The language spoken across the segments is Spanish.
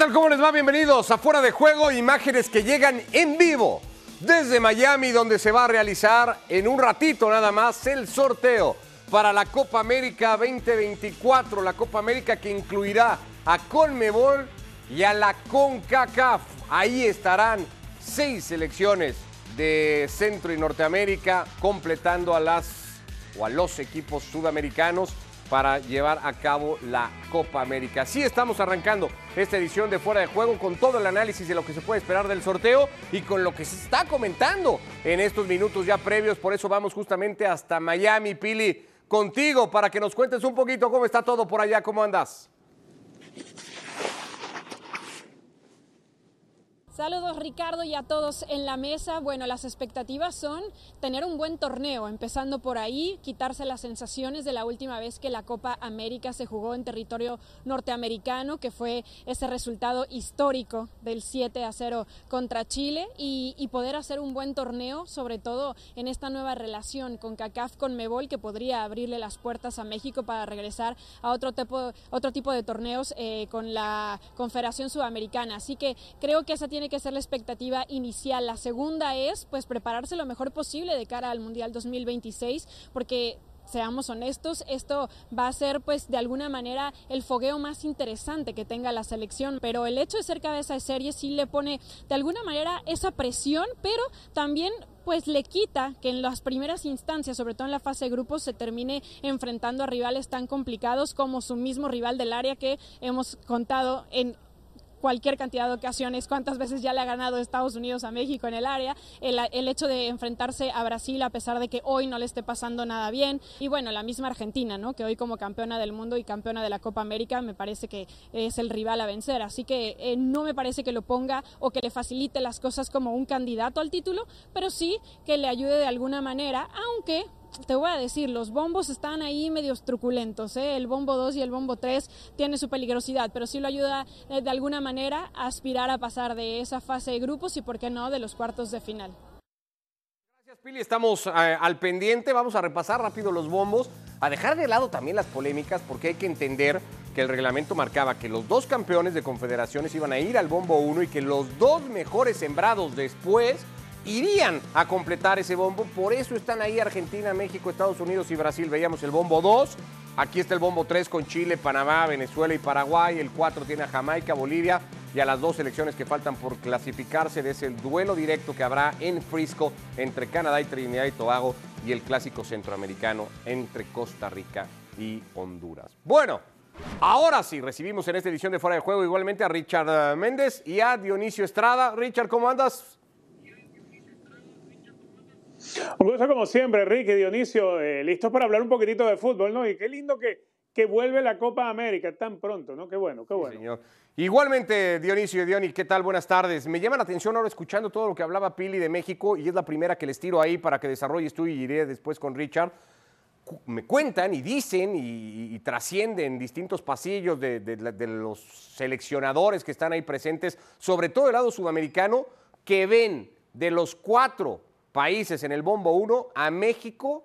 Tal? ¿Cómo les va? Bienvenidos a Fuera de Juego, imágenes que llegan en vivo desde Miami, donde se va a realizar en un ratito nada más el sorteo para la Copa América 2024, la Copa América que incluirá a Conmebol y a la CONCACAF. Ahí estarán seis selecciones de Centro y Norteamérica completando a las o a los equipos sudamericanos para llevar a cabo la Copa América. Así estamos arrancando esta edición de Fuera de Juego con todo el análisis de lo que se puede esperar del sorteo y con lo que se está comentando en estos minutos ya previos. Por eso vamos justamente hasta Miami, Pili, contigo para que nos cuentes un poquito cómo está todo por allá, cómo andas. Saludos Ricardo y a todos en la mesa. Bueno, las expectativas son tener un buen torneo, empezando por ahí, quitarse las sensaciones de la última vez que la Copa América se jugó en territorio norteamericano, que fue ese resultado histórico del 7 a 0 contra Chile, y, poder hacer un buen torneo, sobre todo en esta nueva relación con CACAF, con Mebol, que podría abrirle las puertas a México para regresar a otro tipo, otro tipo de torneos eh, con la Confederación Sudamericana. Así que creo que esa tiene que ser la expectativa inicial. La segunda es pues prepararse lo mejor posible de cara al Mundial 2026 porque seamos honestos, esto va a ser pues de alguna manera el fogueo más interesante que tenga la selección, pero el hecho de ser cabeza de serie sí le pone de alguna manera esa presión, pero también pues le quita que en las primeras instancias, sobre todo en la fase de grupos, se termine enfrentando a rivales tan complicados como su mismo rival del área que hemos contado en cualquier cantidad de ocasiones, cuántas veces ya le ha ganado Estados Unidos a México en el área, el, el, hecho de enfrentarse a Brasil a pesar de que hoy no le esté pasando nada bien, y bueno, la misma Argentina, ¿no? que hoy como campeona del mundo y campeona de la Copa América me parece que es el rival a vencer, así que eh, no me parece que lo ponga o que le facilite las cosas como un candidato al título, pero sí que le ayude de alguna manera, aunque te voy a decir, los bombos están ahí medios truculentos, ¿eh? el bombo 2 y el bombo 3 tiene su peligrosidad, pero sí lo ayuda eh, de alguna manera a aspirar a pasar de esa fase de grupos y, por qué no, de los cuartos de final. Gracias, Pili. Estamos eh, al pendiente. Vamos a repasar rápido los bombos, a dejar de lado también las polémicas, porque hay que entender que el reglamento marcaba que los dos campeones de confederaciones iban a ir al bombo 1 y que los dos mejores sembrados después irían a completar ese bombo. Por eso están ahí Argentina, México, Estados Unidos y Brasil. Veíamos el bombo 2. Aquí está el bombo 3 con Chile, Panamá, Venezuela y Paraguay. El 4 tiene a Jamaica, Bolivia y a las dos selecciones que faltan por clasificarse de ese duelo directo que habrá en Frisco entre Canadá y Trinidad y Tobago y el clásico centroamericano entre Costa Rica y Honduras. Bueno, ahora sí, recibimos en esta edición de Fuera de Juego igualmente a Richard Méndez y a Dionisio Estrada. Richard, ¿cómo andas? Un gusto como siempre, Enrique, Dionisio, eh, listos para hablar un poquitito de fútbol, ¿no? Y qué lindo que, que vuelve la Copa América tan pronto, ¿no? Qué bueno, qué bueno. Sí, señor. Igualmente, Dionisio y Diony, ¿qué tal? Buenas tardes. Me llama la atención ahora escuchando todo lo que hablaba Pili de México y es la primera que les tiro ahí para que desarrolles tú y iré después con Richard. Me cuentan y dicen y, y trascienden distintos pasillos de, de, de los seleccionadores que están ahí presentes, sobre todo el lado sudamericano, que ven de los cuatro países en el bombo 1 a México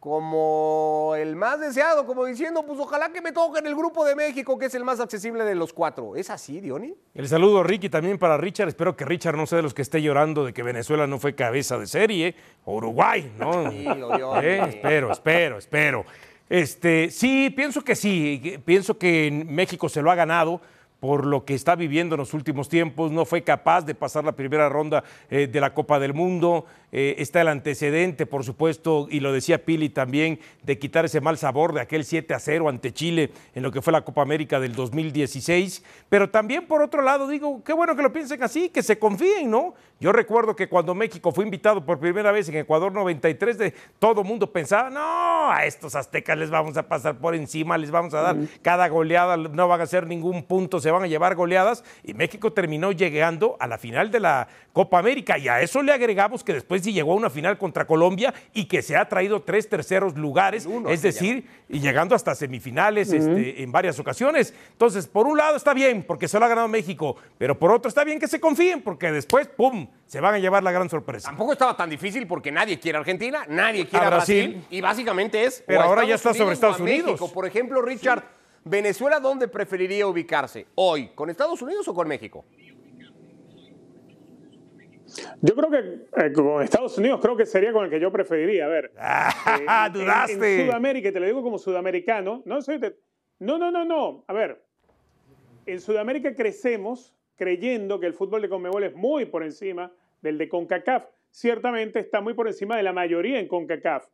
como el más deseado, como diciendo, pues ojalá que me toque en el grupo de México, que es el más accesible de los cuatro. ¿Es así, Diony? El saludo, Ricky, también para Richard. Espero que Richard no sea de los que esté llorando de que Venezuela no fue cabeza de serie, Uruguay, ¿no? Tranquilo, Diony. Eh, espero, espero, espero. Este, sí, pienso que sí. Pienso que México se lo ha ganado por lo que está viviendo en los últimos tiempos, no fue capaz de pasar la primera ronda eh, de la Copa del Mundo, eh, está el antecedente, por supuesto, y lo decía Pili también, de quitar ese mal sabor de aquel 7 a 0 ante Chile en lo que fue la Copa América del 2016, pero también por otro lado digo, qué bueno que lo piensen así, que se confíen, ¿no? Yo recuerdo que cuando México fue invitado por primera vez en Ecuador 93, de, todo mundo pensaba, no, a estos aztecas les vamos a pasar por encima, les vamos a dar cada goleada, no van a hacer ningún punto, se van a llevar goleadas, y México terminó llegando a la final de la Copa América, y a eso le agregamos que después sí llegó a una final contra Colombia y que se ha traído tres terceros lugares, es decir, y llegando hasta semifinales este, en varias ocasiones. Entonces, por un lado está bien, porque se lo ha ganado México, pero por otro está bien que se confíen, porque después, ¡pum!, se van a llevar la gran sorpresa. Tampoco estaba tan difícil porque nadie quiere a Argentina, nadie quiere a, Brasil, y básicamente es. Pero ahora ya está sobre Estados Unidos. México. Por ejemplo, Richard, ¿Venezuela dónde preferiría ubicarse hoy? ¿Con Estados Unidos o con México? Yo creo que eh, con Estados Unidos creo que sería con el que yo preferiría. A ver. eh, en- en- dudaste. En, Sudamérica, te lo digo como sudamericano, no soy de- No, no, no, no. A ver. En Sudamérica crecemos creyendo que el fútbol de Conmebol es muy por encima del de CONCACAF. Ciertamente está muy por encima de la mayoría en CONCACAF.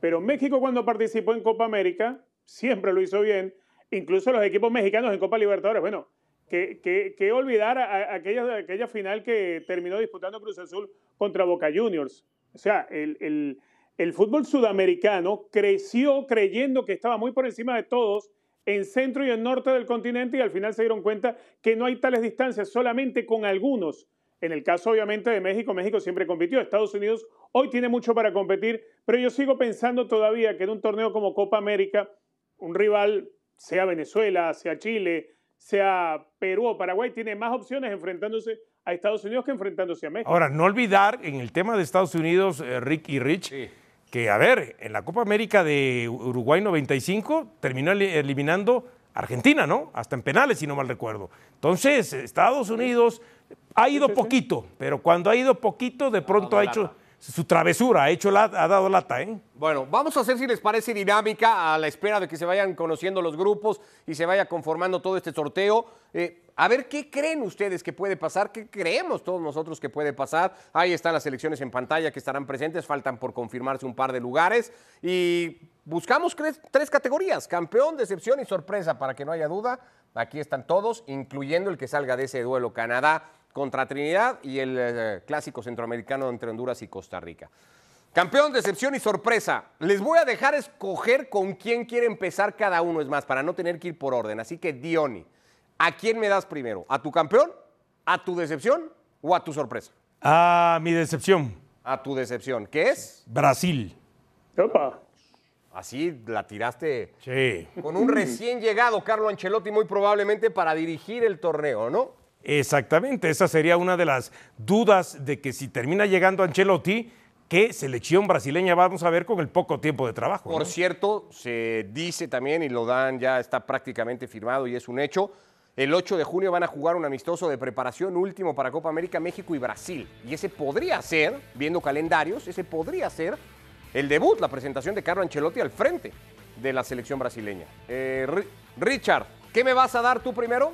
Pero México cuando participó en Copa América siempre lo hizo bien. Incluso los equipos mexicanos en Copa Libertadores. Bueno, que, que- olvidar aquella, aquella final que terminó disputando Cruz Azul contra Boca Juniors. O sea, el, el- el fútbol sudamericano creció creyendo que estaba muy por encima de todos en centro y en norte del continente y al final se dieron cuenta que no hay tales distancias, solamente con algunos. En el caso obviamente de México, México siempre compitió. Estados Unidos hoy tiene mucho para competir, pero yo sigo pensando todavía que en un torneo como Copa América, un rival, sea Venezuela, sea Chile, sea Perú o Paraguay, tiene más opciones enfrentándose a Estados Unidos que enfrentándose a México. Ahora, no olvidar en el tema de Estados Unidos, eh, Rick y Rich, que, a ver, en la Copa América de Uruguay 95 terminó eli- eliminando a Argentina, ¿no? Hasta en penales, si no mal recuerdo. Entonces, Estados Unidos ha ido sí, sí. poquito, pero cuando ha ido poquito, de pronto ha hecho lata. Su travesura, ha, hecho ha dado lata, ¿eh? Bueno, vamos a hacer si les parece dinámica a la espera de que se vayan conociendo los grupos y se vaya conformando todo este sorteo. Eh, a ver qué creen ustedes que puede pasar, qué creemos todos nosotros que puede pasar. Ahí están las elecciones en pantalla que estarán presentes, faltan por confirmarse un par de lugares y buscamos tres categorías, campeón, decepción y sorpresa, para que no haya duda. Aquí están todos, incluyendo el que salga de ese duelo Canadá contra Trinidad y el eh, clásico centroamericano entre Honduras y Costa Rica. Campeón, decepción y sorpresa. Les voy a dejar escoger con quién quiere empezar cada uno, es más, para no tener que ir por orden. Así que, Diony, ¿a quién me das primero? ¿A tu campeón? ¿A tu decepción? ¿O a tu sorpresa? Ah, mi decepción, A tu decepción. ¿Qué es? Brasil. Opa. Así la tiraste Sí. con un recién llegado Carlo Ancelotti, muy probablemente para dirigir el torneo, ¿no? Exactamente, esa sería una de las dudas de que si termina llegando Ancelotti, ¿qué selección brasileña vamos a ver con el poco tiempo de trabajo? Por ¿no? cierto, se dice también, y lo dan ya está prácticamente firmado y es un hecho, el 8 de junio van a jugar un amistoso de preparación último para Copa América, México y Brasil. Y ese podría ser, viendo calendarios, ese podría ser el debut, la presentación de Carlo Ancelotti al frente de la selección brasileña. Eh, Ri- Richard, ¿qué me vas a dar tú primero?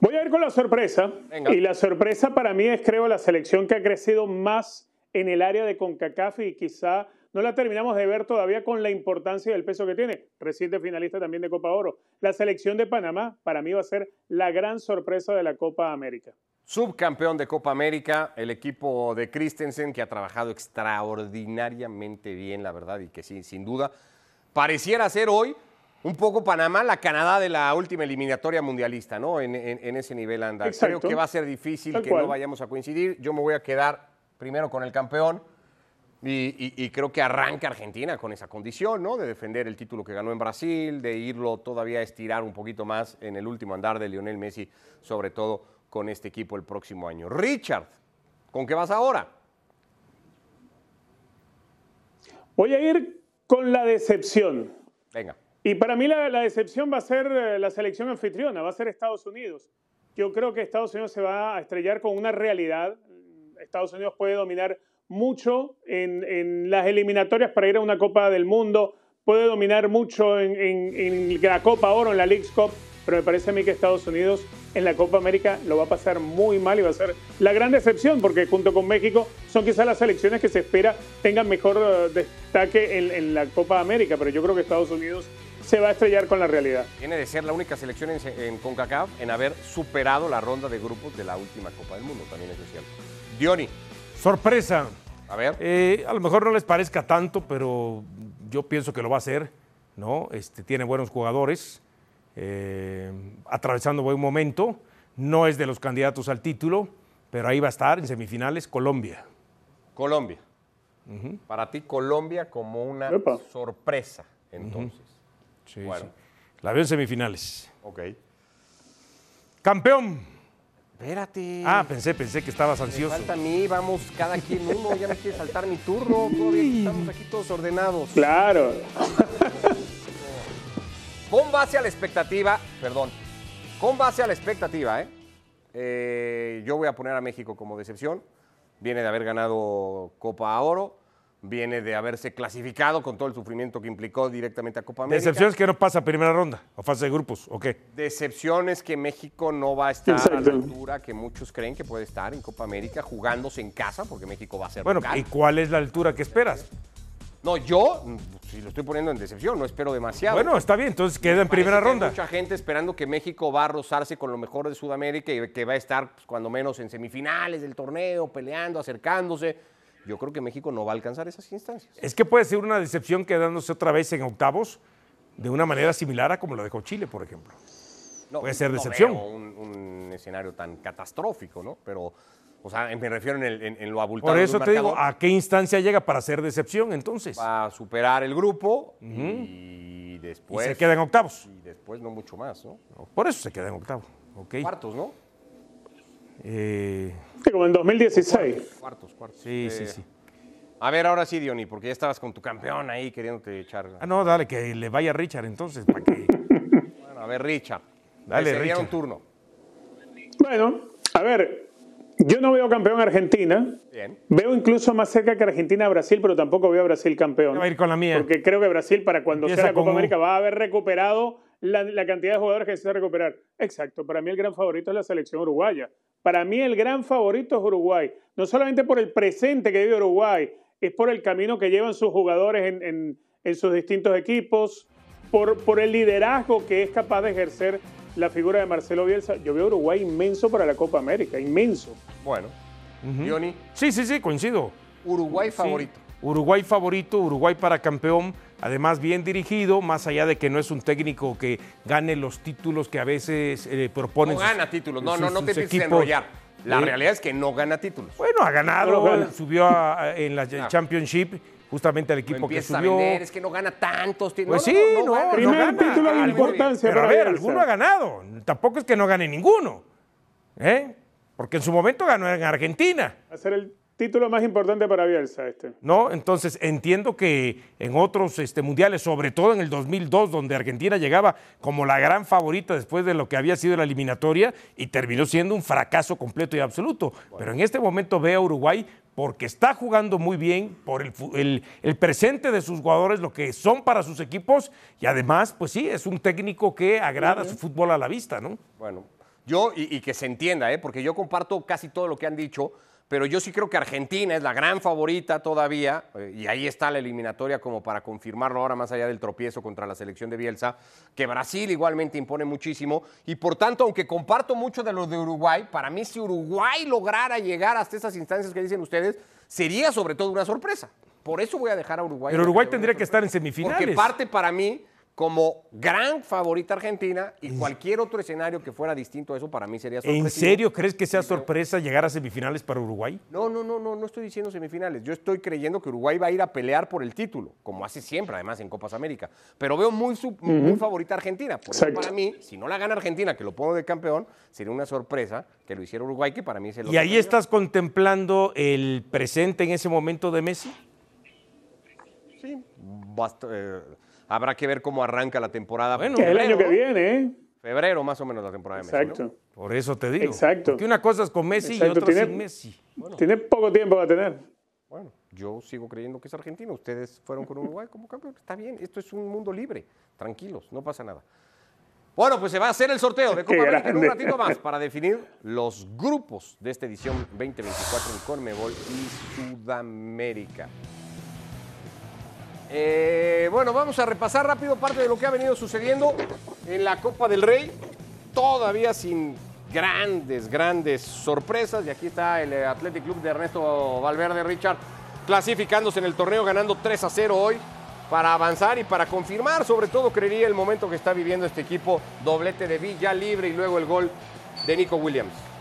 Voy a ir con la sorpresa. Venga. Y la sorpresa para mí es, creo, la selección que ha crecido más en el área de CONCACAF y quizá no la terminamos de ver todavía con la importancia y el peso que tiene. Reciente finalista también de Copa Oro. La selección de Panamá para mí va a ser la gran sorpresa de la Copa América. Subcampeón de Copa América, el equipo de Christensen, que ha trabajado extraordinariamente bien, la verdad, y que sí, sin duda, pareciera ser hoy un poco Panamá la Canadá de la última eliminatoria mundialista, ¿no? En, en- en ese nivel anda. Exacto. Creo que va a ser difícil Tal que cual. no vayamos a coincidir. Yo me voy a quedar primero con el campeón. Y, y- y creo que arranca Argentina con esa condición, ¿no? De defender el título que ganó en Brasil, de irlo todavía a estirar un poquito más en el último andar de Lionel Messi, sobre todo con este equipo el próximo año. Richard, ¿con qué vas ahora? Voy a ir con la decepción. Venga. Y para mí la, la decepción va a ser eh, la selección anfitriona, va a ser Estados Unidos. Yo creo que Estados Unidos se va a estrellar con una realidad. Estados Unidos puede dominar mucho en, en las eliminatorias para ir a una Copa del Mundo, puede dominar mucho en, en- en la Copa Oro, en la Leagues Cup, pero me parece a mí que Estados Unidos en la Copa América lo va a pasar muy mal y va a ser la gran decepción, porque junto con México son quizás las selecciones que se espera tengan mejor eh, destaque en, en la Copa América, pero yo creo que Estados Unidos se va a estrellar con la realidad. Viene de ser la única selección en, en CONCACAF en haber superado la ronda de grupos de la última Copa del Mundo, también es cierto. Diony, Sorpresa. a ver. Eh, a lo mejor no les parezca tanto, pero yo pienso que lo va a hacer, ¿no? Este, tiene buenos jugadores, eh, atravesando buen momento, no es de los candidatos al título, pero ahí va a estar en semifinales Colombia. Colombia. Para ti, Colombia como una Epa. sorpresa, entonces. Sí, Bueno. sí. La veo en semifinales. Ok. Campeón. Espérate. Ah, pensé, pensé que estabas Me ansioso. falta a mí, vamos cada quien uno, ya me quiere saltar mi turno, todavía estamos aquí todos ordenados. Claro, Con base a la expectativa, perdón, con base a la expectativa, ¿eh? Eh, yo voy a poner a México como decepción. Viene de haber ganado Copa Oro, viene de haberse clasificado con todo el sufrimiento que implicó directamente a Copa América. Decepción es que no pasa primera ronda o fase de grupos, ¿o qué? Decepción es que México no va a estar a la altura que muchos creen que puede estar en Copa América, jugándose en casa, porque México va a ser Bueno, local. ¿y cuál es la altura que esperas? No, yo, si lo estoy poniendo en decepción, no espero demasiado. Bueno, está bien, entonces queda en primera que hay ronda. mucha gente esperando que México va a rozarse con lo mejor de Sudamérica y que va a estar, pues, cuando menos, en semifinales del torneo, peleando, acercándose. Yo creo que México no va a alcanzar esas instancias. Es que puede ser una decepción quedándose otra vez en octavos de una manera similar a como lo dejó Chile, por ejemplo. No, Puede ser no decepción. veo un, un escenario tan catastrófico, ¿no? Pero, o sea, me refiero en, el- en- en lo abultado. Por eso te digo. ¿a qué instancia llega para ser decepción entonces? Va a superar el grupo y Y después. se queda en octavos. Y después no mucho más, ¿no? Por eso se queda en octavos. Ok. Cuartos, ¿no? Eh, como en 2016. Cuartos, cuartos. sí, sí, Eh, sí. A ver, ahora sí, Diony, porque ya estabas con tu campeón ahí queriéndote echar. Ah, no, dale, que le vaya Richard entonces, para que... Bueno, a ver, Richard. Dale, Richard. turno. Bueno, a ver, yo no veo campeón a Argentina. Bien. Veo incluso más cerca que Argentina a Brasil, pero tampoco veo a Brasil campeón. Va a ir con la mía. Porque creo que Brasil, para cuando Empieza sea la Copa. América, va a haber recuperado la, la cantidad de jugadores que necesita recuperar. Exacto. Para mí, el gran favorito es la selección uruguaya. Para mí, el gran favorito es Uruguay. No solamente por el presente que vive Uruguay, es por el camino que llevan sus jugadores en, en- en sus distintos equipos, por, por el liderazgo que es capaz de ejercer la figura de Marcelo Bielsa. Yo veo a Uruguay inmenso para la Copa América, inmenso. Bueno. Diony, Sí, sí, sí, coincido. Uruguay Sí. favorito. Uruguay favorito, Uruguay para campeón, además bien dirigido, más allá de que no es un técnico que gane los títulos que a veces eh, proponen. No sus- gana títulos. No, no, sus- no te empieces a enrollar. La Eh, realidad es que no gana títulos. Bueno, ha ganado, No lo gana. subió a- a- en la Ah. Championship, justamente al equipo que empiezas a subió. vender, es que no gana tantos títulos. Pues No, sí, no, no no, gana. no Primer gana. título de importancia Pero a ver, alguno ha ganado. Tampoco es que no gane ninguno. ¿eh? Porque en su momento ganó en Argentina. Ser el título más importante para Bielsa este. ¿no? Entonces entiendo que en otros este, mundiales, sobre todo en el 2002, donde Argentina llegaba como la gran favorita después de lo que había sido la eliminatoria y terminó siendo un fracaso completo y absoluto. Pero en este momento veo a Uruguay porque está jugando muy bien por el- el presente de sus jugadores, lo que son para sus equipos y además, pues sí, es un técnico que agrada su fútbol a la vista, ¿no? Bueno, yo, y, y que se entienda, ¿eh? porque yo comparto casi todo lo que han dicho, pero yo sí creo que Argentina es la gran favorita todavía, eh, y ahí está la eliminatoria como para confirmarlo ahora, más allá del tropiezo contra la selección de Bielsa, que Brasil igualmente impone muchísimo, y por tanto, aunque comparto mucho de lo de Uruguay, para mí si Uruguay lograra llegar hasta esas instancias que dicen ustedes, sería sobre todo una sorpresa. Por eso voy a dejar a Uruguay. Pero Uruguay tendría que estar en Porque semifinales. parte para mí como gran favorita Argentina y cualquier otro escenario que fuera distinto a eso para mí sería sorpresivo. ¿En serio crees que sea sorpresa llegar a semifinales para Uruguay? No, no, no, no, no estoy diciendo semifinales. Yo estoy creyendo que Uruguay va a ir a pelear por el título, como hace siempre, además en Copas América. Pero veo muy, sub- muy favorita Argentina. Por eso para mí, si no la gana Argentina, que lo pongo de campeón, sería una sorpresa que lo hiciera Uruguay, que para mí es el ¿Y ahí estás contemplando el presente en ese momento de Messi? Sí, basta- eh, habrá que ver cómo arranca la temporada. Bueno, el año que viene, ¿eh? Febrero, más o menos, la temporada de Messi. ¿no? Exacto. Por eso te digo. Exacto. Porque una cosa es con Messi y Exacto, otra tiene- sin Messi. Tiene poco tiempo que tener. Bueno, yo sigo creyendo que es argentino. Ustedes fueron con Uruguay como campeón. Está bien, esto es un mundo libre. Tranquilos, no pasa nada. Bueno, pues se va a hacer el sorteo de Copa América en un ratito más para definir los grupos de esta edición 2024 en Conmebol y Sudamérica. Eh, bueno, vamos a repasar rápido parte de lo que ha venido sucediendo en la Copa del Rey, todavía sin grandes, grandes sorpresas. Y aquí está el Athletic Club de Ernesto Valverde Richard clasificándose en el torneo, ganando 3 a 0 hoy para avanzar y para confirmar, sobre todo creería el momento que está viviendo este equipo, doblete de Villa libre y luego el gol de Nico Williams.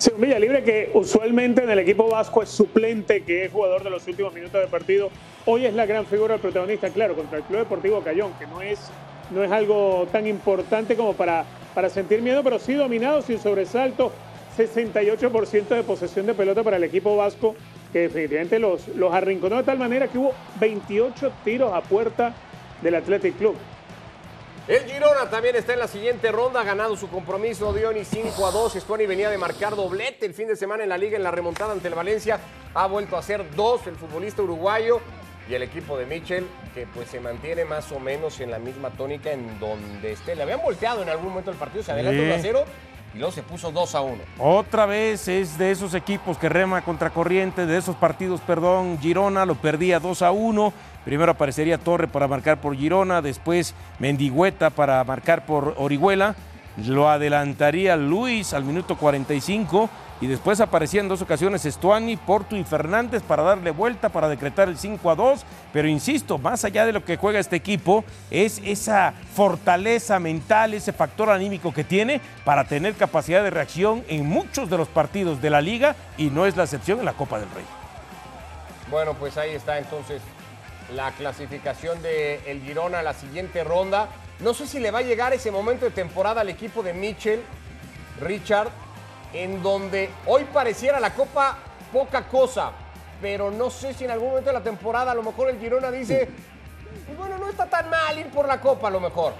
Sí, un Villa Libre que usualmente en el equipo vasco es suplente, que es jugador de los últimos minutos de partido. Hoy es la gran figura del protagonista, claro, contra el Club Deportivo Cayón, que no es, no es algo tan importante como para, para sentir miedo, pero sí dominado, sin sobresalto. 68% de posesión de pelota para el equipo vasco, que definitivamente los, los arrinconó de tal manera que hubo 28 tiros a puerta del Athletic Club. El Girona también está en la siguiente ronda, ha ganado su compromiso Dioni 5 a 2. Stuani venía de marcar doblete el fin de semana en la liga en la remontada ante el Valencia. Ha vuelto a hacer dos el futbolista uruguayo y el equipo de Mitchell que pues se mantiene más o menos en la misma tónica en donde esté. Le habían volteado en algún momento el partido, se adelantó Sí. 1 a 0 y luego se puso 2 a 1. Otra vez es de esos equipos que rema contra corriente, de esos partidos, perdón, Girona lo perdía 2 a 1. Primero aparecería Torre para marcar por Girona, después Mendigüeta para marcar por Orihuela. Lo adelantaría Luis al minuto 45 y después aparecían en dos ocasiones Estuani, Porto y Fernández para darle vuelta, para decretar el 5 a 2. Pero insisto, más allá de lo que juega este equipo, es esa fortaleza mental, ese factor anímico que tiene para tener capacidad de reacción en muchos de los partidos de la liga y no es la excepción en la Copa del Rey. Bueno, pues ahí está entonces la clasificación de el Girona a la siguiente ronda. No sé si le va a llegar ese momento de temporada al equipo de Mitchell, Richard, en donde hoy pareciera la Copa poca cosa, pero no sé si en algún momento de la temporada a lo mejor el Girona dice, "Pues bueno, no está tan mal ir por la Copa a lo mejor.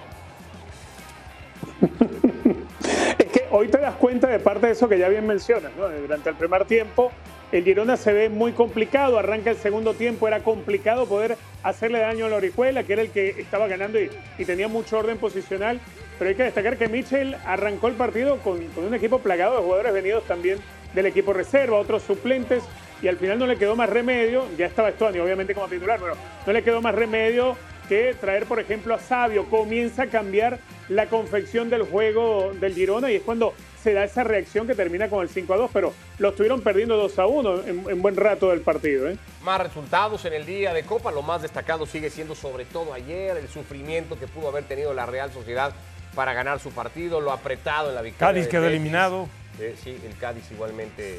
Es que hoy te das cuenta de parte de eso que ya bien mencionas, ¿no? Durante el primer tiempo, el Girona se ve muy complicado, arranca el segundo tiempo, era complicado poder hacerle daño a la Orihuela, que era el que estaba ganando y, tenía mucho orden posicional. Pero hay que destacar que Mitchell arrancó el partido con, con un equipo plagado de jugadores venidos también del equipo reserva, otros suplentes, y al final no le quedó más remedio, ya estaba Estuani obviamente como titular, pero no le quedó más remedio que traer, por ejemplo, a Sabio. Comienza a cambiar la confección del juego del Girona y es cuando se da esa reacción que termina con el 5 a 2, pero lo estuvieron perdiendo 2 a 1 en, en buen rato del partido. ¿eh? Más resultados en el día de Copa, lo más destacado sigue siendo sobre todo ayer el sufrimiento que pudo haber tenido la Real Sociedad para ganar su partido, lo apretado en la victoria. Cádiz quedó Betis. eliminado. Eh, sí, el Cádiz igualmente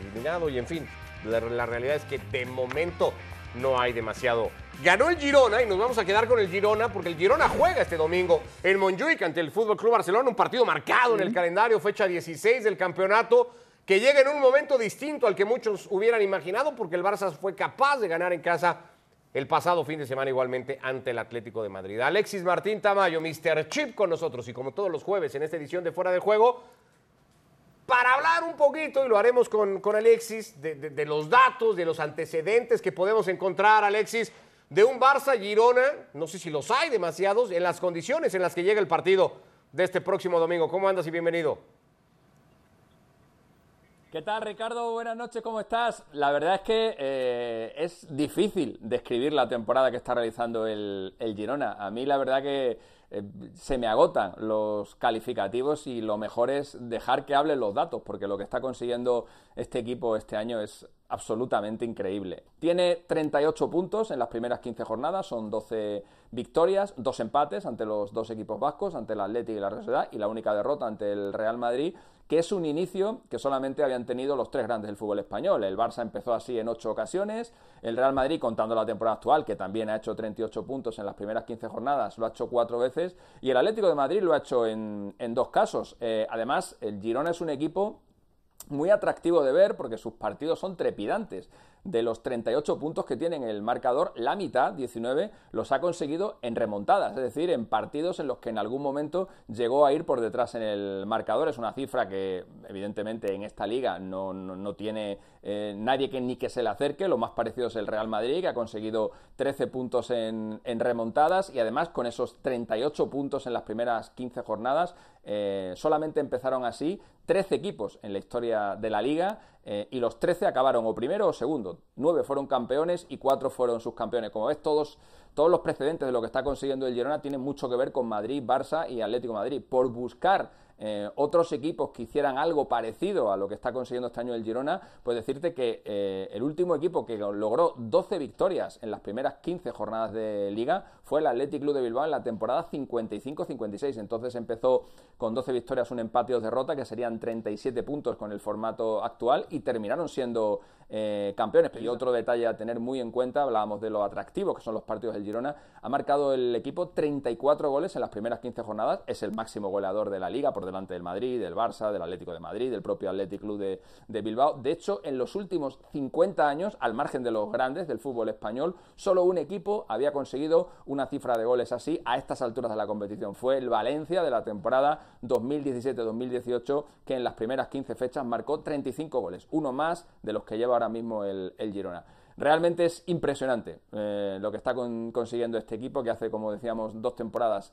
eliminado y en fin, la, la realidad es que de momento no hay demasiado. Ganó el Girona y nos vamos a quedar con el Girona porque el Girona juega este domingo en Montjuic ante el Fútbol Club Barcelona, un partido marcado en el calendario, fecha 16 del campeonato, que llega en un momento distinto al que muchos hubieran imaginado porque el Barça fue capaz de ganar en casa el pasado fin de semana igualmente ante el Atlético de Madrid. Alexis Martín Tamayo, Mr. Chip con nosotros y como todos los jueves en esta edición de Fuera de Juego, para hablar un poquito, y lo haremos con, con Alexis, de, de- los datos, de los antecedentes que podemos encontrar, Alexis, de un Barça Girona, no sé si los hay demasiados, en las condiciones en las que llega el partido de este próximo domingo. ¿Cómo andas y bienvenido? ¿Qué tal, Ricardo? Buenas noches, ¿cómo estás? La verdad es que eh, es difícil describir la temporada que está realizando el, el Girona. A mí la verdad que eh, se me agotan los calificativos y lo mejor es dejar que hablen los datos, porque lo que está consiguiendo este equipo este año es absolutamente increíble. Tiene 38 puntos en las primeras 15 jornadas, son 12 victorias, dos empates ante los dos equipos vascos, ante el Atlético y la Real Sociedad, y la única derrota ante el Real Madrid, que es un inicio que solamente habían tenido los tres grandes del fútbol español. El Barça empezó así en ocho ocasiones, el Real Madrid, contando la temporada actual, que también ha hecho 38 puntos en las primeras 15 jornadas, lo ha hecho cuatro veces, y el Atlético de Madrid lo ha hecho en, dos casos. Eh, además, el Girona es un equipo muy atractivo de ver porque sus partidos son trepidantes. De los 38 puntos que tiene en el marcador, la mitad, 19, los ha conseguido en remontadas, es decir, en partidos en los que en algún momento llegó a ir por detrás en el marcador. Es una cifra que, evidentemente, en esta liga no, no, tiene eh, nadie que ni que se le acerque. Lo más parecido es el Real Madrid, que ha conseguido 13 puntos en, en remontadas y además con esos 38 puntos en las primeras 15 jornadas, eh, solamente empezaron así 13 equipos en la historia de la liga eh, y los 13 acabaron o primero o segundo. 9 fueron campeones y 4 fueron subcampeones. Como ves, todos, todos los precedentes de lo que está consiguiendo el Girona tienen mucho que ver con Madrid, Barça y Atlético Madrid. Por buscar eh, otros equipos que hicieran algo parecido a lo que está consiguiendo este año el Girona, pues decirte que eh, el último equipo que logró 12 victorias en las primeras 15 jornadas de liga fue el Athletic Club de Bilbao en la temporada 55-56. Entonces empezó con 12 victorias, un empate o derrota, que serían 37 puntos con el formato actual, y terminaron siendo eh, campeones. Y otro detalle a tener muy en cuenta, hablábamos de lo atractivo que son los partidos del Girona, ha marcado el equipo 34 goles en las primeras 15 jornadas, es el máximo goleador de la liga, por delante del Madrid, del Barça, del Atlético de Madrid, del propio Athletic Club de, de Bilbao. De hecho, en los últimos 50 años, al margen de los grandes del fútbol español, solo un equipo había conseguido una cifra de goles así a estas alturas de la competición. Fue el Valencia de la temporada 2017-2018, que en las primeras 15 fechas marcó 35 goles, uno más de los que lleva ahora mismo el, Girona. Realmente es impresionante eh, lo que está consiguiendo este equipo, que hace, como decíamos, dos temporadas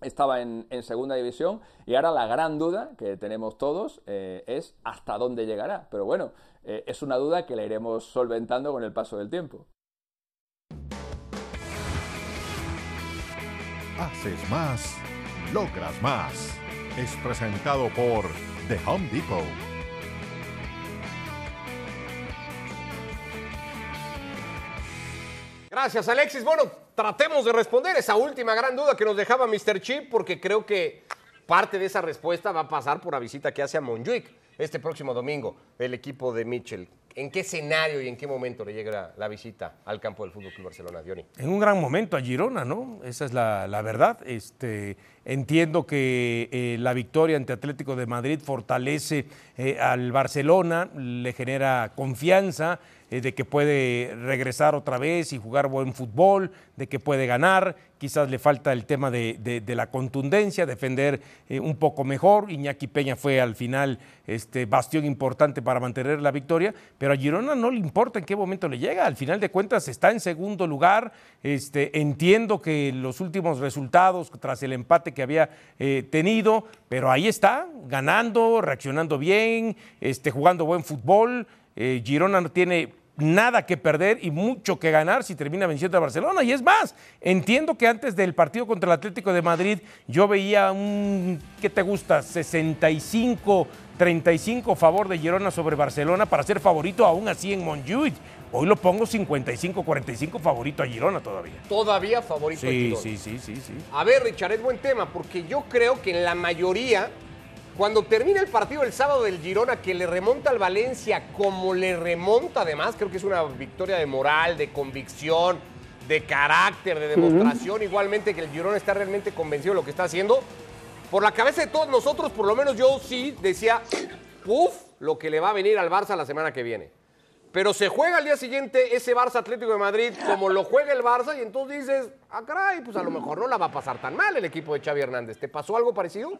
estaba en, segunda división y ahora la gran duda que tenemos todos eh, es hasta dónde llegará. Pero bueno, eh, es una duda que la iremos solventando con el paso del tiempo. Haces más, logras más. Es presentado por The Home Depot. Gracias, Alexis. Bueno, tratemos de responder esa última gran duda que nos dejaba Mr. Chip, porque creo que parte de esa respuesta va a pasar por la visita que hace a Monjuic este próximo domingo el equipo de Mitchell. ¿En qué escenario y en qué momento le llega la visita al campo del Fútbol Club Barcelona, Diony? En un gran momento a Girona, ¿no? Esa es la, verdad. Este, entiendo que eh, la victoria ante Atlético de Madrid fortalece eh, al Barcelona, le genera confianza eh, de que puede regresar otra vez y jugar buen fútbol, de que puede ganar. Quizás le falta el tema de, la contundencia, defender un poco mejor. Iñaki Peña fue al final este bastión importante para mantener la victoria, a Girona no le importa en qué momento le llega. Al final de cuentas está en segundo lugar. Este, entiendo que los últimos resultados tras el empate que había eh, tenido, pero ahí está, ganando, reaccionando bien, este, jugando buen fútbol. Eh, Girona no tiene nada que perder y mucho que ganar si termina venciendo a Barcelona. Y es más, entiendo que antes del partido contra el Atlético de Madrid yo veía un, ¿qué te gusta? 65, 35 favor de Girona sobre Barcelona para ser favorito aún así en Montjuic. Hoy lo pongo 55-45 favorito a Girona todavía. Todavía favorito a Girona. Sí, sí, sí, sí. A ver, Richard, es buen tema, porque yo creo que en la mayoría cuando termina el partido el sábado del Girona, que le remonta al Valencia, como le remonta además, creo que es una victoria de moral, de convicción, de carácter, de demostración, igualmente que el Girona está realmente convencido de lo que está haciendo. Por la cabeza de todos nosotros, por lo menos yo sí decía, uff, lo que le va a venir al Barça la semana que viene. Pero se juega al día siguiente ese Barça Atlético de Madrid como lo juega el Barça y entonces dices, ah, caray, pues a lo mejor no la va a pasar tan mal el equipo de Xavi Hernández. ¿Te pasó algo parecido?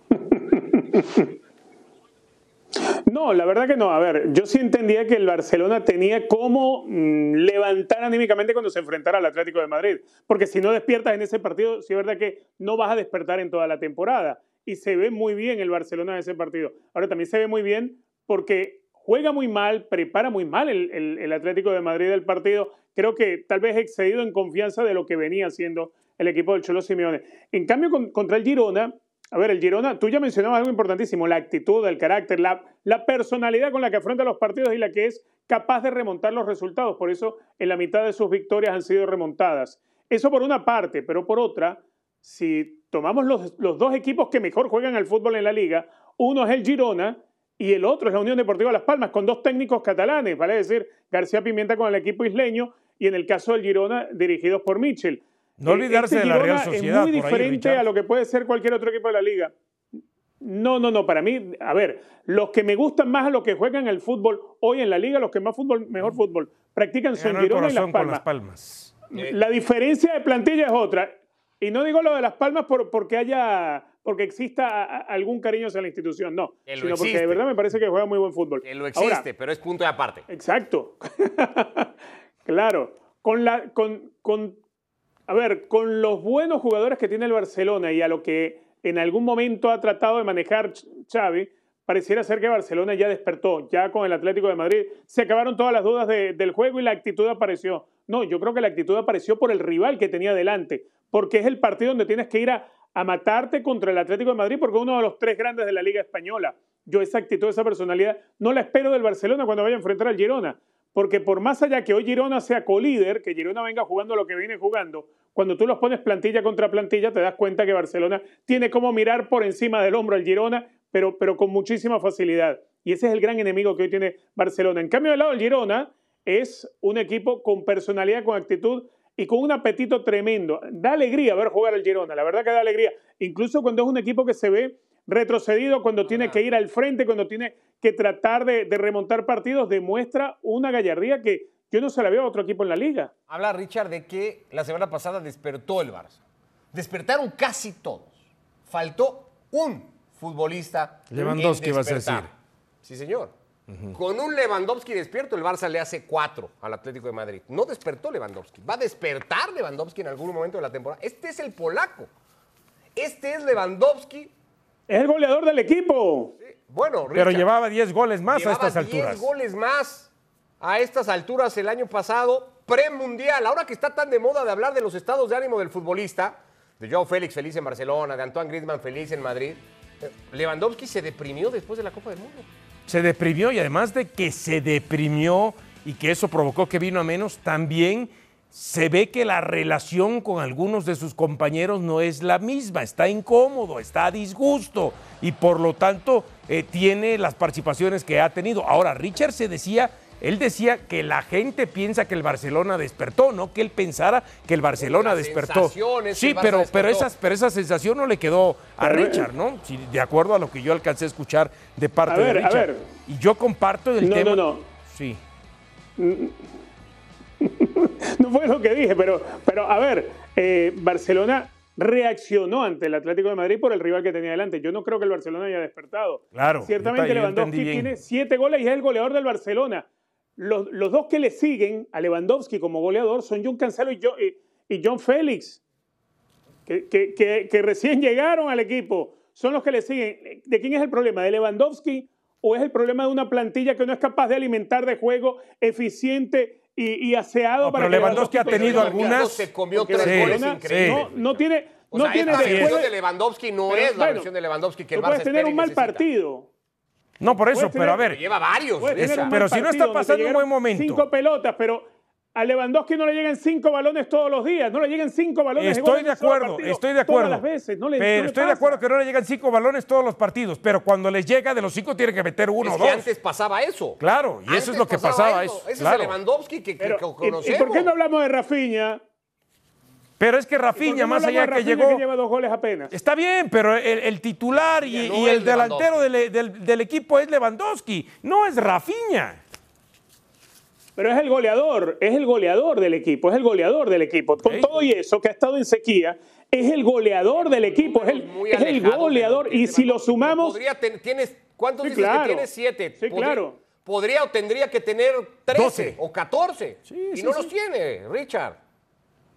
No, la verdad que no. A ver, yo sí entendía que el Barcelona tenía cómo mm, levantar anímicamente cuando se enfrentara al Atlético de Madrid. Porque si no despiertas en ese partido, sí es verdad que no vas a despertar en toda la temporada. Y se ve muy bien el Barcelona en ese partido. Ahora también se ve muy bien porque juega muy mal, prepara muy mal el, Atlético de Madrid del partido. Creo que tal vez excedido en confianza de lo que venía haciendo el equipo del Cholo Simeone. En cambio, contra el Girona, a ver, el Girona, tú ya mencionabas algo importantísimo, la actitud, el carácter, la, personalidad con la que afronta los partidos y la que es capaz de remontar los resultados. Por eso, en la mitad de sus victorias han sido remontadas. Eso por una parte, pero por otra, si tomamos los, los dos equipos que mejor juegan al fútbol en la liga, uno es el Girona y el otro es la Unión Deportiva Las Palmas, con dos técnicos catalanes, vale decir, García Pimienta con el equipo isleño y en el caso del Girona dirigidos por Mitchell. No olvidarse este de la Real Sociedad. Es muy diferente a lo que puede ser cualquier otro equipo de la liga. No, no, no, para mí, a ver, los que me gustan más a los que juegan el fútbol hoy en la liga, los que más fútbol, mejor fútbol practican son Girona y Las Palmas. Las Palmas. La diferencia de plantilla es otra. Y no digo lo de Las Palmas por, porque haya porque exista algún cariño hacia la institución, no, sino porque de verdad me parece que juega muy buen fútbol. Que lo existe, pero es punto de aparte. Exacto. claro. Con la, con, con, a ver, con los buenos jugadores que tiene el Barcelona y a lo que en algún momento ha tratado de manejar Xavi, pareciera ser que Barcelona ya despertó, ya con el Atlético de Madrid. Se acabaron todas las dudas del juego y la actitud apareció. No, yo creo que la actitud apareció por el rival que tenía delante, porque es el partido donde tienes que ir a, a matarte contra el Atlético de Madrid porque es uno de los tres grandes de la Liga Española. Yo esa actitud, esa personalidad, no la espero del Barcelona cuando vaya a enfrentar al Girona. Porque por más allá que hoy Girona sea colíder, que Girona venga jugando lo que viene jugando, cuando tú los pones plantilla contra plantilla, te das cuenta que Barcelona tiene como mirar por encima del hombro al Girona, pero, pero con muchísima facilidad. Y ese es el gran enemigo que hoy tiene Barcelona. En cambio, del lado del Girona es un equipo con personalidad, con actitud y con un apetito tremendo. Da alegría ver jugar al Girona, la verdad que da alegría. Incluso cuando es un equipo que se ve retrocedido, cuando tiene que ir al frente, cuando tiene que tratar de, remontar partidos, demuestra una gallardía que yo no se la veo a otro equipo en la liga. Habla Richard de que la semana pasada despertó el Barça. Despertaron casi todos. Faltó un futbolista. Lewandowski vas a decir. Sí, señor. Con un Lewandowski despierto, el Barça le hace cuatro al Atlético de Madrid. No despertó Lewandowski. Va a despertar Lewandowski en algún momento de la temporada. Este es el polaco. Este es Lewandowski. Es el goleador del equipo. Bueno, pero llevaba 10 goles más a estas alturas. 10 goles más a estas alturas el año pasado, premundial. Ahora que está tan de moda de hablar de los estados de ánimo del futbolista, de Joao Félix feliz en Barcelona, de Antoine Griezmann feliz en Madrid, eh, Lewandowski se deprimió después de la Copa del Mundo se deprimió y además de que se deprimió y que eso provocó que vino a menos, también se ve que la relación con algunos de sus compañeros no es la misma, está incómodo, está a disgusto y por lo tanto eh, tiene las participaciones que ha tenido. Ahora, Richard se decía él decía que la gente piensa que el Barcelona despertó, no que él pensara que el Barcelona despertó. Sí, pero, pero, pero esa sensación no le quedó a Richard, ¿no? de acuerdo a lo que yo alcancé a escuchar de parte de Richard. Y yo comparto el tema. No, no, no. Sí. no fue lo que dije, pero, pero a ver, eh, Barcelona reaccionó ante el Atlético de Madrid por el rival que tenía delante. Yo no creo que el Barcelona haya despertado. Claro. Ciertamente Lewandowski tiene siete goles y es el goleador del Barcelona. Los, dos que le siguen a Lewandowski como goleador son John Cancelo y, John, Félix, que, recién llegaron al equipo. Son los que le siguen. ¿De quién es el problema? ¿De Lewandowski o es el problema de una plantilla que no es capaz de alimentar de juego eficiente y, aseado para pero Lewandowski ha tenido algunas. Se comió tres goles increíbles. No, tiene. no tiene esta versión de Lewandowski no es la versión de Lewandowski que el Barça tener un mal partido. No, por eso, pero a ver. Lleva varios. pero si no está pasando un buen momento. Cinco pelotas, pero a Lewandowski no le llegan cinco balones todos los días, no le llegan cinco balones. Estoy de, acuerdo, estoy de acuerdo. Todas las veces, no le, pero estoy de acuerdo que no le llegan cinco balones todos los partidos, pero cuando les llega de los cinco tiene que meter uno o dos. antes pasaba eso. Claro, y eso es lo que pasaba. Eso. Ese es el Lewandowski que, que, conocemos. ¿Y por qué no hablamos de Rafinha? Pero es que Rafinha, más allá que llegó. Que lleva dos goles apenas. Está bien, pero el, titular y, el delantero del, equipo es Lewandowski, no es Rafinha. Pero es el goleador, es el goleador del equipo, es el goleador del equipo. Con todo y eso que ha estado en sequía, es el goleador del equipo, es el, goleador. Y si lo sumamos. Podría tienes, ¿Cuántos dices que tienes? Siete. Sí, claro. Podría o tendría que tener 13 o 14. y no los tiene, Richard.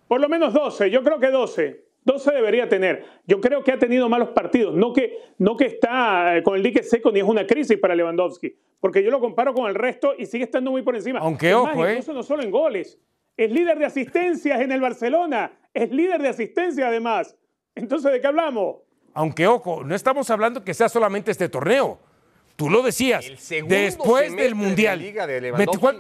Por lo menos 12, yo creo que 12. 12 debería tener. Yo creo que ha tenido malos partidos, no que, no que está eh, con el dique seco ni es una crisis para Lewandowski, porque yo lo comparo con el resto y sigue estando muy por encima. Aunque ojo, ¿eh? no solo en goles, es líder de asistencias en el Barcelona, es líder de asistencia además. Entonces, ¿de qué hablamos? Aunque ojo, no estamos hablando que sea solamente este torneo. Tú lo decías, después del Mundial,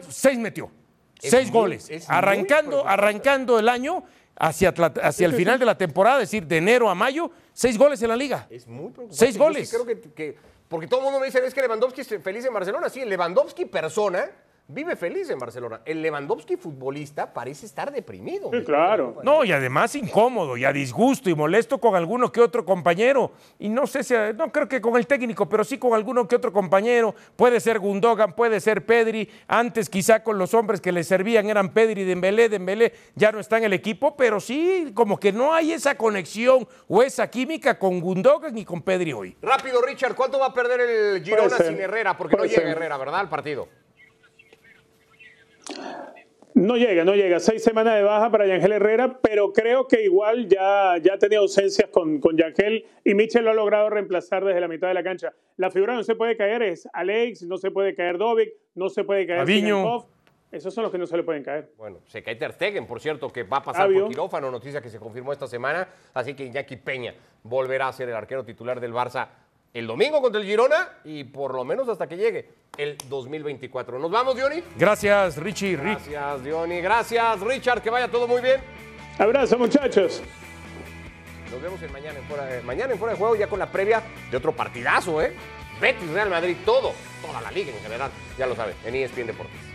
seis metió. Seis goles. arrancando, arrancando el año hacia, hacia el final de la temporada, es decir, de enero a mayo, seis goles en la liga. Es muy preocupante. Seis goles. creo que, porque todo el mundo me dice, es que Lewandowski es feliz en Barcelona. Sí, Lewandowski persona vive feliz en Barcelona. El Lewandowski futbolista parece estar deprimido. Sí, claro. No, y además incómodo y a disgusto y molesto con alguno que otro compañero. Y no sé si, no creo que con el técnico, pero sí con alguno que otro compañero. Puede ser Gundogan, puede ser Pedri. Antes quizá con los hombres que le servían eran Pedri, Dembélé, Dembélé ya no está en el equipo, pero sí como que no hay esa conexión o esa química con Gundogan y con Pedri hoy. Rápido, Richard, ¿cuánto va a perder el Girona sin Herrera? Porque Puede no llega ser. Herrera, ¿verdad? Al partido. No llega, no llega. Seis semanas de baja para Yangel Herrera, pero creo que igual ya, ya tenido ausencias con, con Yangel y Michel lo ha logrado reemplazar desde la mitad de la cancha. La figura no se puede caer es Alex, no se puede caer Dovic, no se puede caer. Sigankov. Esos son los que no se le pueden caer. Bueno, se cae Ter Stegen, por cierto, que va a pasar por quirófano, noticia que se confirmó esta semana. Así que Iñaki Peña volverá a ser el arquero titular del Barça el domingo contra el Girona y por lo menos hasta que llegue el 2024. ¿Nos vamos, Diony? Gracias, Richie, Rick. Gracias, Diony. Gracias, Richard. Que vaya todo muy bien. Abrazo, muchachos. Nos vemos en mañana, en fuera de, mañana en fuera de juego, ya con la previa de otro partidazo, ¿eh? Betis, Real Madrid, todo, toda la liga en general, ya lo saben, en ESPN Deportes.